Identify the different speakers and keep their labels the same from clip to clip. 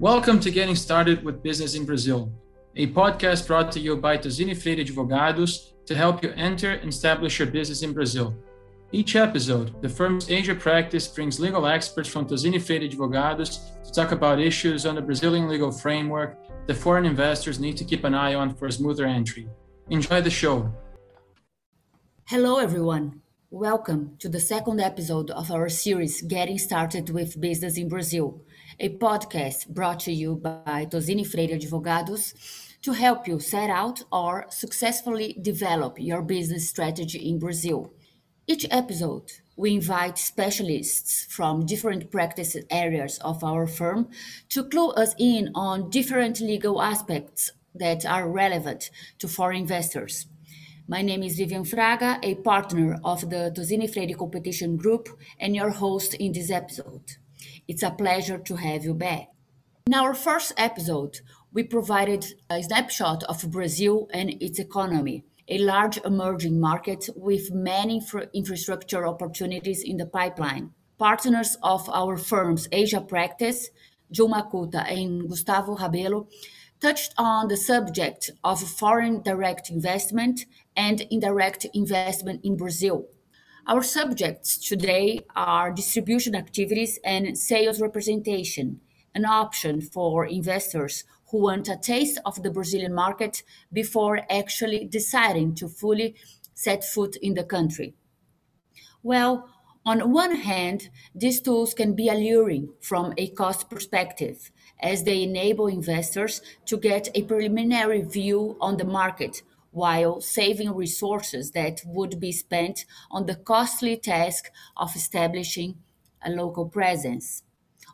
Speaker 1: Welcome to Getting Started with Business in Brazil, a podcast brought to you by TozziniFreire Advogados to help you enter and establish your business in Brazil. Each episode, the firm's Asia practice brings legal experts from TozziniFreire Advogados to talk about issues on the Brazilian legal framework that foreign investors need to keep an eye on for a smoother entry. Enjoy the show.
Speaker 2: Hello, everyone. Welcome to the second episode of our series Getting Started with Business in Brazil a podcast brought to you by TozziniFreire Advogados to help you set out or successfully develop your business strategy in Brazil. Each episode, we invite specialists from different practice areas of our firm to clue us in on different legal aspects that are relevant to foreign investors. My name is Vivian Fraga, a partner of the TozziniFreire Competition Group, and your host in this episode. It's a pleasure to have you back. In our first episode, we provided a snapshot of Brazil and its economy, a large emerging market with many infrastructure opportunities in the pipeline. Partners of our firm's Asia practice, Jun Makuta and Gustavo Rabelo, touched on the subject of foreign direct investment and indirect investment in Brazil our subjects today are distribution activities and sales representation, an option for investors who want a taste of the Brazilian market before actually deciding to fully set foot in the country. Well, on one hand, these tools can be alluring from a cost perspective, as they enable investors to get a preliminary view on the market while saving resources that would be spent on the costly task of establishing a local presence.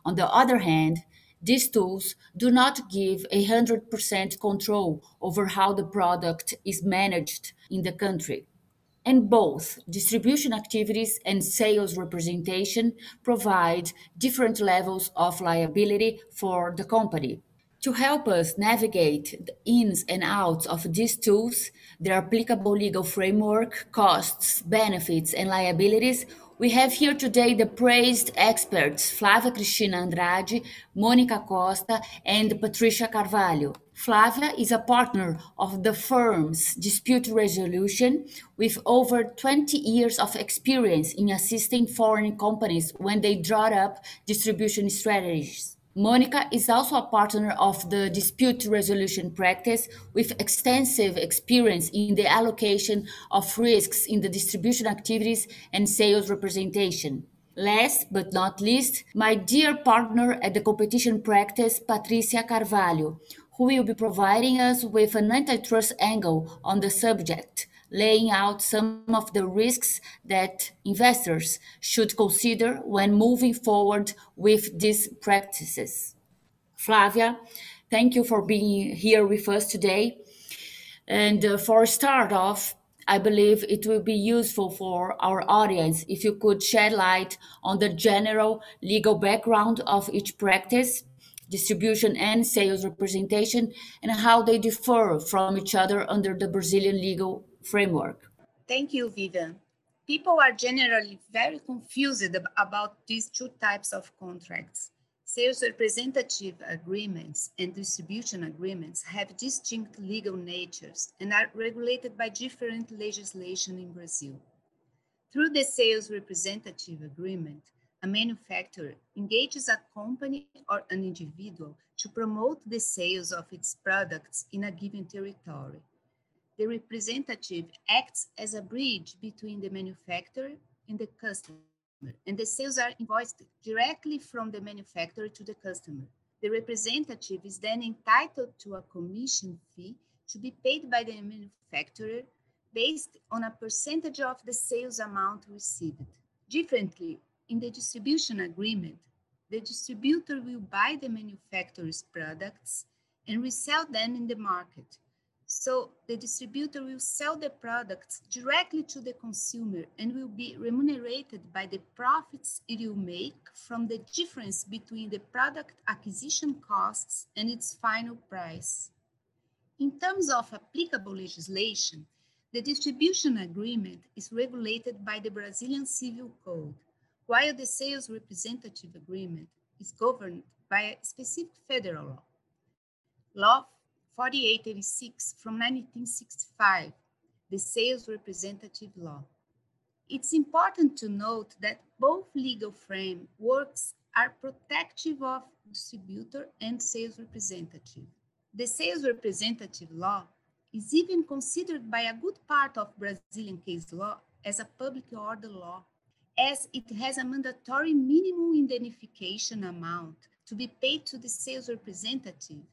Speaker 2: On the other hand, these tools do not give a 100% control over how the product is managed in the country. And both distribution activities and sales representation provide different levels of liability for the company, to help us navigate the ins and outs of these tools, their applicable legal framework, costs, benefits, and liabilities, we have here today the praised experts Flávia Cristina Andrade, Monica Costa, and Patricia Carvalho. Flavia is a partner of the firm's dispute resolution with over 20 years of experience in assisting foreign companies when they draw up distribution strategies. Monica is also a partner of the dispute resolution practice with extensive experience in the allocation of risks in the distribution activities and sales representation. Last but not least, my dear partner at the competition practice, Patricia Carvalho, who will be providing us with an antitrust angle on the subject laying out some of the risks that investors should consider when moving forward with these practices. Flavia, thank you for being here with us today. And uh, for a start off, I believe it will be useful for our audience if you could shed light on the general legal background of each practice, distribution and sales representation, and how they differ from each other under the Brazilian legal framework.
Speaker 3: Thank you, Vivian. People are generally very confused about these two types of contracts. Sales representative agreements and distribution agreements have distinct legal natures and are regulated by different legislation in Brazil. Through the sales representative agreement, a manufacturer engages a company or an individual to promote the sales of its products in a given territory the representative acts as a bridge between the manufacturer and the customer, and the sales are invoiced directly from the manufacturer to the customer. The representative is then entitled to a commission fee to be paid by the manufacturer based on a percentage of the sales amount received. Differently, in the distribution agreement, the distributor will buy the manufacturer's products and resell them in the market so the distributor will sell the products directly to the consumer and will be remunerated by the profits it will make from the difference between the product acquisition costs and its final price. In terms of applicable legislation, the distribution agreement is regulated by the Brazilian Civil Code, while the sales representative agreement is governed by a specific federal law. Law 4886 from 1965, the Sales Representative Law. It's important to note that both legal frameworks are protective of distributor and sales representative. The sales representative law is even considered by a good part of Brazilian case law as a public order law, as it has a mandatory minimum indemnification amount to be paid to the sales representative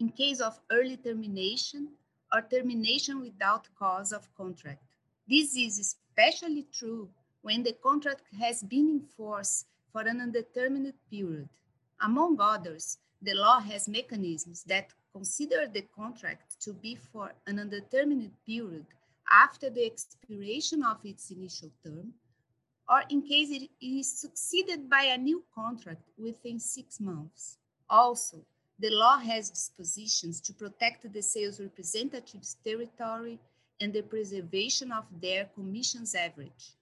Speaker 3: in case of early termination or termination without cause of contract. This is especially true when the contract has been in force for an undetermined period. Among others, the law has mechanisms that consider the contract to be for an undetermined period after the expiration of its initial term, or in case it is succeeded by a new contract within six months. Also, the law has dispositions to protect the sales representative's territory and the preservation of their commission's average.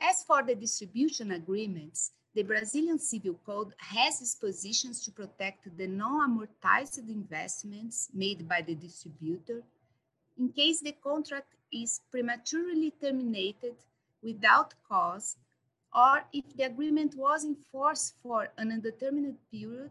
Speaker 3: As for the distribution agreements, the Brazilian Civil Code has dispositions to protect the non-amortized investments made by the distributor in case the contract is prematurely terminated without cause or if the agreement was in force for an undetermined period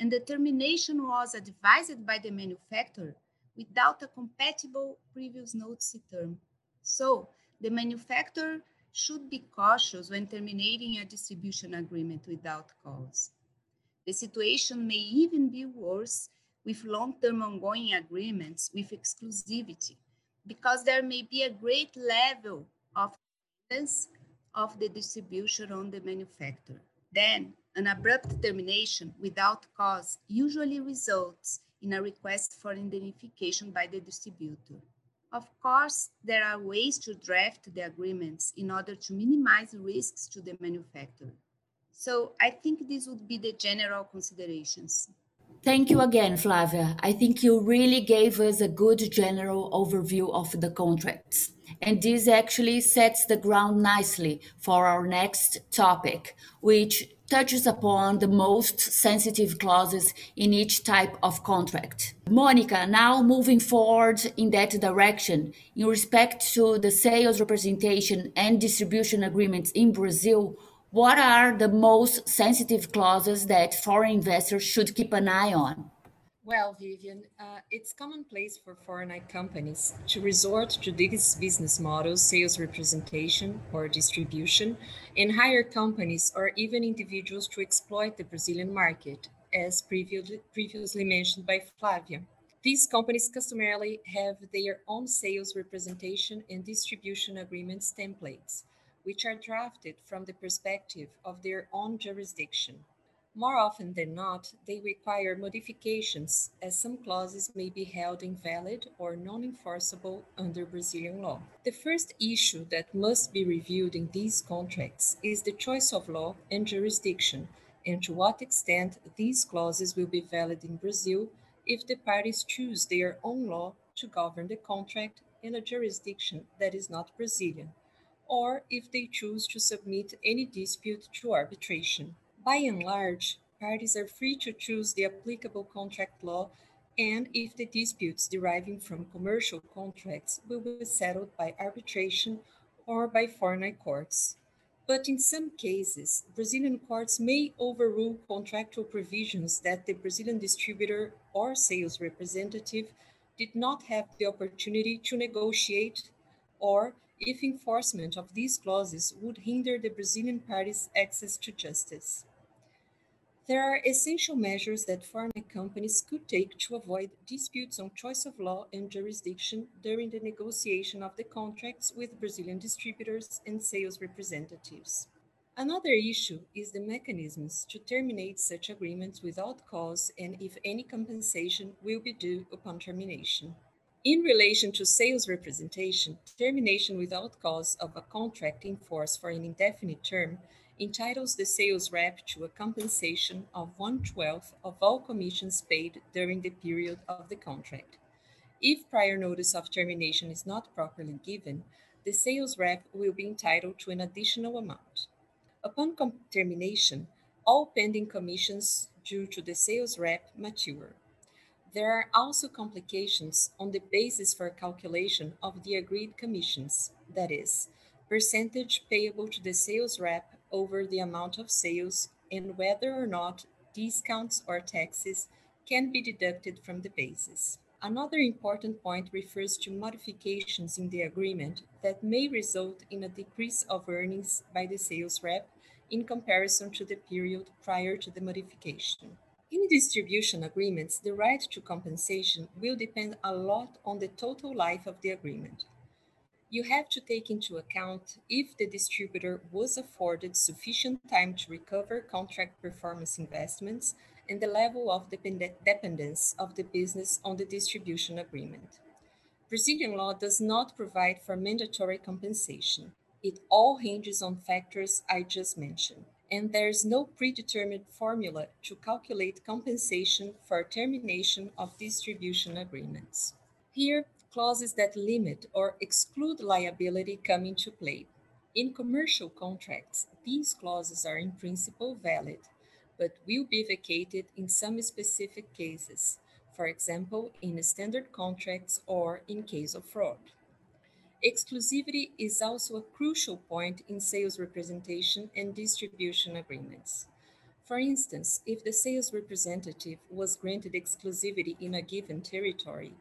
Speaker 3: and the termination was advised by the manufacturer without a compatible previous notice term. So the manufacturer should be cautious when terminating a distribution agreement without cause. The situation may even be worse with long-term ongoing agreements with exclusivity, because there may be a great level of dependence of the distribution on the manufacturer. Then, an abrupt termination without cause usually results in a request for indemnification by the distributor. Of course, there are ways to draft the agreements in order to minimize risks to the manufacturer. So I think these would be the general considerations.
Speaker 2: Thank you again, Flavia. I think you really gave us a good general overview of the contracts. And this actually sets the ground nicely for our next topic, which touches upon the most sensitive clauses in each type of contract. Monica, now moving forward in that direction, in respect to the sales representation and distribution agreements in Brazil, what are the most sensitive clauses that foreign investors should keep an eye on?
Speaker 4: Well, Vivian, uh, it's commonplace for foreign companies to resort to these business models, sales representation or distribution, and hire companies or even individuals to exploit the Brazilian market, as previously, previously mentioned by Flavia. These companies customarily have their own sales representation and distribution agreements templates, which are drafted from the perspective of their own jurisdiction. More often than not, they require modifications, as some clauses may be held invalid or non enforceable under Brazilian law. The first issue that must be reviewed in these contracts is the choice of law and jurisdiction, and to what extent these clauses will be valid in Brazil if the parties choose their own law to govern the contract in a jurisdiction that is not Brazilian, or if they choose to submit any dispute to arbitration. By and large, parties are free to choose the applicable contract law and if the disputes deriving from commercial contracts will be settled by arbitration or by foreign courts. But in some cases, Brazilian courts may overrule contractual provisions that the Brazilian distributor or sales representative did not have the opportunity to negotiate, or if enforcement of these clauses would hinder the Brazilian parties' access to justice. There are essential measures that foreign companies could take to avoid disputes on choice of law and jurisdiction during the negotiation of the contracts with Brazilian distributors and sales representatives. Another issue is the mechanisms to terminate such agreements without cause and if any compensation will be due upon termination. In relation to sales representation, termination without cause of a contract in force for an indefinite term entitles the sales rep to a compensation of one twelfth of all commissions paid during the period of the contract. If prior notice of termination is not properly given, the sales rep will be entitled to an additional amount. Upon termination, all pending commissions due to the sales rep mature. There are also complications on the basis for calculation of the agreed commissions, that is, percentage payable to the sales rep over the amount of sales and whether or not discounts or taxes can be deducted from the basis. Another important point refers to modifications in the agreement that may result in a decrease of earnings by the sales rep in comparison to the period prior to the modification. In distribution agreements, the right to compensation will depend a lot on the total life of the agreement. You have to take into account if the distributor was afforded sufficient time to recover contract performance investments and the level of dependence of the business on the distribution agreement. Brazilian law does not provide for mandatory compensation. It all hinges on factors I just mentioned, and there is no predetermined formula to calculate compensation for termination of distribution agreements. Here, clauses that limit or exclude liability come into play. In commercial contracts, these clauses are in principle valid, but will be vacated in some specific cases, for example, in standard contracts or in case of fraud. Exclusivity is also a crucial point in sales representation and distribution agreements. For instance, if the sales representative was granted exclusivity in a given territory,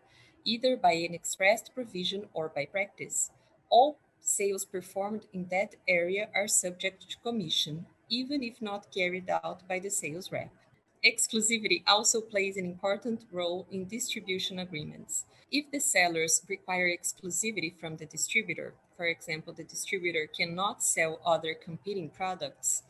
Speaker 4: either by an expressed provision or by practice, all sales performed in that area are subject to commission even if not carried out by the sales rep. Exclusivity also plays an important role in distribution agreements. If the sellers require exclusivity from the distributor, for example, the distributor cannot sell other competing products,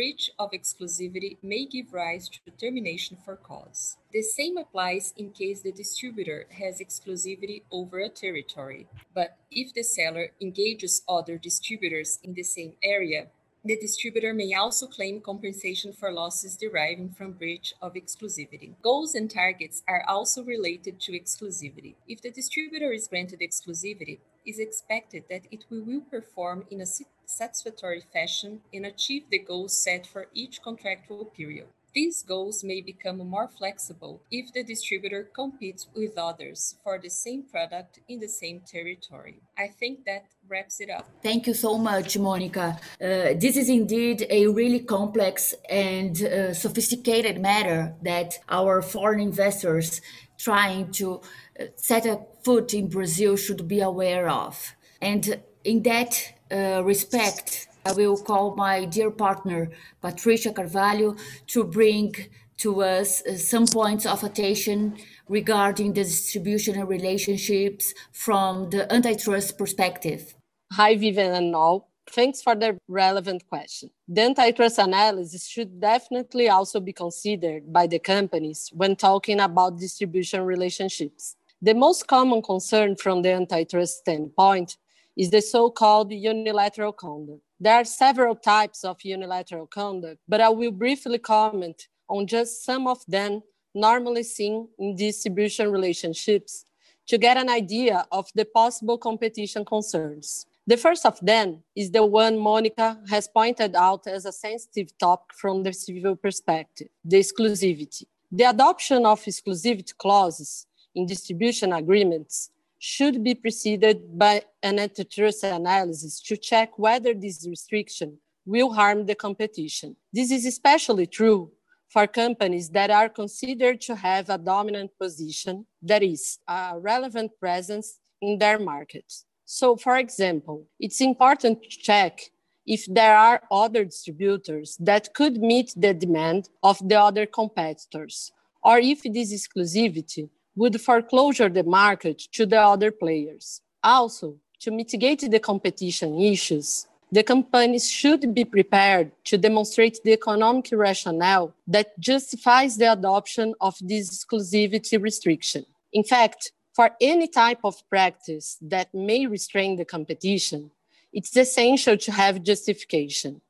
Speaker 4: breach of exclusivity may give rise to termination for cause. The same applies in case the distributor has exclusivity over a territory. But if the seller engages other distributors in the same area, the distributor may also claim compensation for losses deriving from breach of exclusivity. Goals and targets are also related to exclusivity. If the distributor is granted exclusivity, it is expected that it will perform in a satisfactory fashion and achieve the goals set for each contractual period. These goals may become more flexible if the distributor competes with others for the same product in the same territory. I think that wraps it up.
Speaker 2: Thank you so much, Monica. Uh, this is indeed a really complex and uh, sophisticated matter that our foreign investors trying to uh, set a foot in Brazil should be aware of. And in that uh, respect, I will call my dear partner, Patricia Carvalho, to bring to us uh, some points of attention regarding the distribution relationships from the antitrust perspective.
Speaker 5: Hi, Vivian and all. Thanks for the relevant question. The antitrust analysis should definitely also be considered by the companies when talking about distribution relationships. The most common concern from the antitrust standpoint is the so called unilateral conduct. There are several types of unilateral conduct, but I will briefly comment on just some of them normally seen in distribution relationships to get an idea of the possible competition concerns. The first of them is the one Monica has pointed out as a sensitive topic from the civil perspective the exclusivity. The adoption of exclusivity clauses in distribution agreements should be preceded by an antitrust analysis to check whether this restriction will harm the competition. This is especially true for companies that are considered to have a dominant position, that is, a relevant presence in their markets. So, for example, it's important to check if there are other distributors that could meet the demand of the other competitors, or if this exclusivity would foreclosure the market to the other players. Also, to mitigate the competition issues, the companies should be prepared to demonstrate the economic rationale that justifies the adoption of this exclusivity restriction. In fact, for any type of practice that may restrain the competition, it's essential to have justification.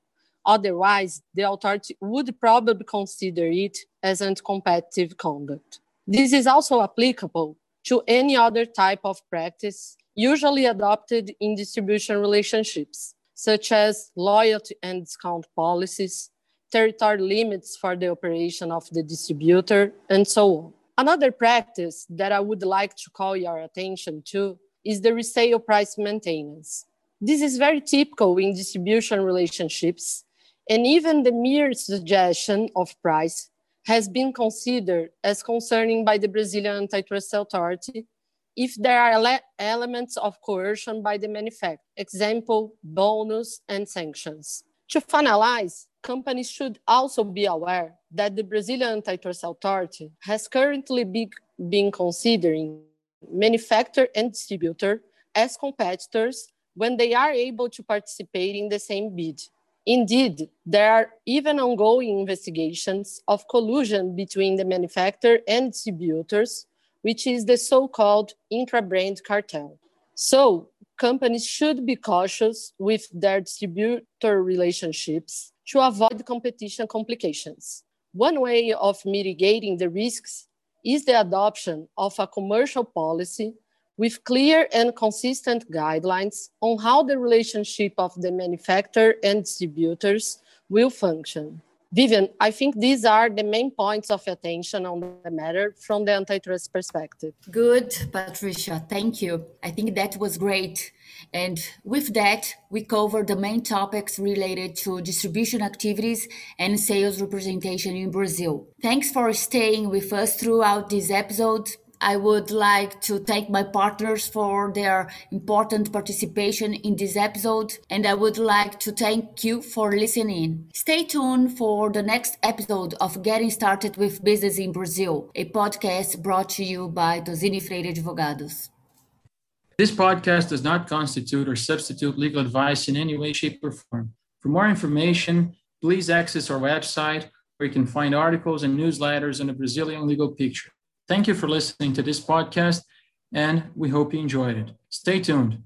Speaker 5: Otherwise, the authority would probably consider it as anti-competitive conduct. This is also applicable to any other type of practice usually adopted in distribution relationships, such as loyalty and discount policies, territory limits for the operation of the distributor, and so on. Another practice that I would like to call your attention to is the resale price maintenance. This is very typical in distribution relationships, and even the mere suggestion of price has been considered as concerning by the Brazilian Antitrust Authority if there are ele elements of coercion by the manufacturer, example, bonus and sanctions. To finalize, companies should also be aware that the Brazilian Antitrust Authority has currently be, been considering manufacturer and distributor as competitors when they are able to participate in the same bid. Indeed, there are even ongoing investigations of collusion between the manufacturer and distributors, which is the so called intra brand cartel. So, companies should be cautious with their distributor relationships to avoid competition complications. One way of mitigating the risks is the adoption of a commercial policy with clear and consistent guidelines on how the relationship of the manufacturer and distributors will function. Vivian, I think these are the main points of attention on the matter from the antitrust perspective.
Speaker 2: Good, Patricia. Thank you. I think that was great. And with that, we cover the main topics related to distribution activities and sales representation in Brazil. Thanks for staying with us throughout this episode. I would like to thank my partners for their important participation in this episode, and I would like to thank you for listening. Stay tuned for the next episode of Getting Started with Business in Brazil, a podcast brought to you by TozziniFreire Advogados.
Speaker 1: This podcast does not constitute or substitute legal advice in any way, shape, or form. For more information, please access our website where you can find articles and newsletters on the Brazilian legal picture. Thank you for listening to this podcast, and we hope you enjoyed it. Stay tuned.